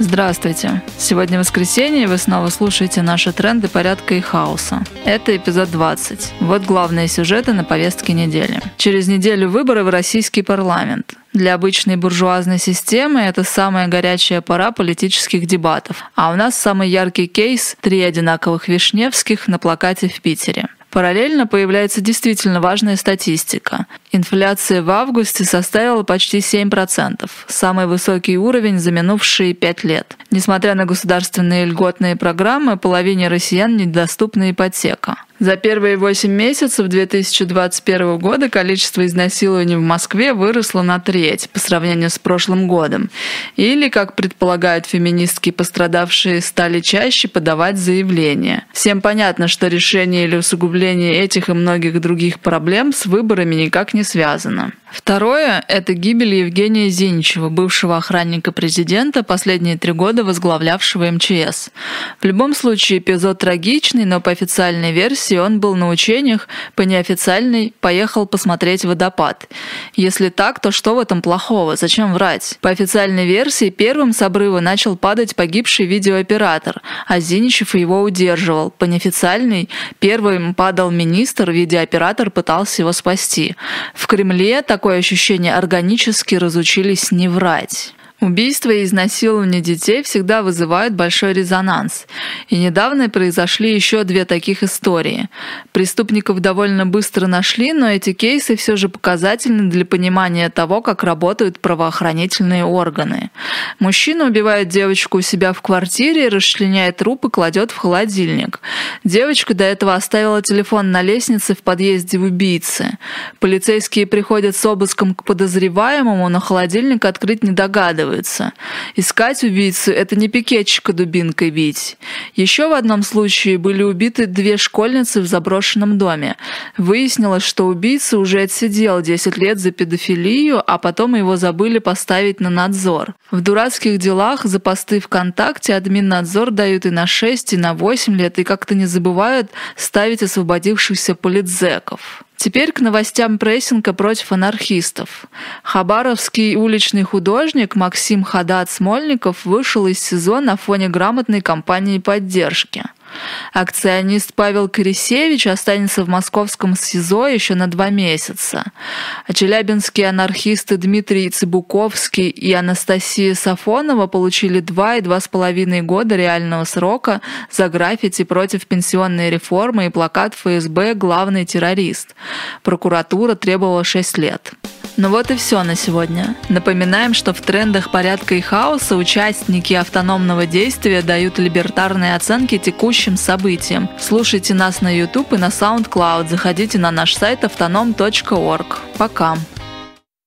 Здравствуйте! Сегодня воскресенье, и вы снова слушаете наши тренды порядка и хаоса. Это эпизод 20. Вот главные сюжеты на повестке недели. Через неделю выборы в российский парламент. Для обычной буржуазной системы это самая горячая пора политических дебатов. А у нас самый яркий кейс – три одинаковых Вишневских на плакате в Питере. Параллельно появляется действительно важная статистика. Инфляция в августе составила почти 7%, самый высокий уровень за минувшие пять лет. Несмотря на государственные льготные программы, половине россиян недоступна ипотека. За первые 8 месяцев 2021 года количество изнасилований в Москве выросло на треть по сравнению с прошлым годом. Или, как предполагают феминистки, пострадавшие стали чаще подавать заявления. Всем понятно, что решение или усугубление этих и многих других проблем с выборами никак не связано. Второе – это гибель Евгения Зиничева, бывшего охранника президента, последние три года возглавлявшего МЧС. В любом случае эпизод трагичный, но по официальной версии он был на учениях, по неофициальной поехал посмотреть водопад. Если так, то что в этом плохого? Зачем врать? По официальной версии первым с обрыва начал падать погибший видеооператор, а Зиничев его удерживал. По неофициальной первым падал министр, видеооператор пытался его спасти. В Кремле так такое ощущение, органически разучились не врать. Убийства и изнасилование детей всегда вызывают большой резонанс. И недавно произошли еще две таких истории. Преступников довольно быстро нашли, но эти кейсы все же показательны для понимания того, как работают правоохранительные органы. Мужчина убивает девочку у себя в квартире, расчленяет труп и кладет в холодильник. Девочка до этого оставила телефон на лестнице в подъезде в убийцы. Полицейские приходят с обыском к подозреваемому, но холодильник открыть не догадываются оказывается. Искать убийцу – это не пикетчика дубинкой бить. Еще в одном случае были убиты две школьницы в заброшенном доме. Выяснилось, что убийца уже отсидел 10 лет за педофилию, а потом его забыли поставить на надзор. В дурацких делах за посты ВКонтакте админнадзор дают и на 6, и на 8 лет, и как-то не забывают ставить освободившихся политзеков. Теперь к новостям прессинга против анархистов. Хабаровский уличный художник Максим Хадат-Смольников вышел из СИЗО на фоне грамотной кампании поддержки. Акционист Павел Корисевич останется в московском СИЗО еще на два месяца. А челябинские анархисты Дмитрий Цыбуковский и Анастасия Сафонова получили два и два с половиной года реального срока за граффити против пенсионной реформы и плакат ФСБ «Главный террорист». Прокуратура требовала шесть лет. Ну вот и все на сегодня. Напоминаем, что в трендах порядка и хаоса участники автономного действия дают либертарные оценки текущим событиям. Слушайте нас на YouTube и на SoundCloud. Заходите на наш сайт автоном.орг. Пока.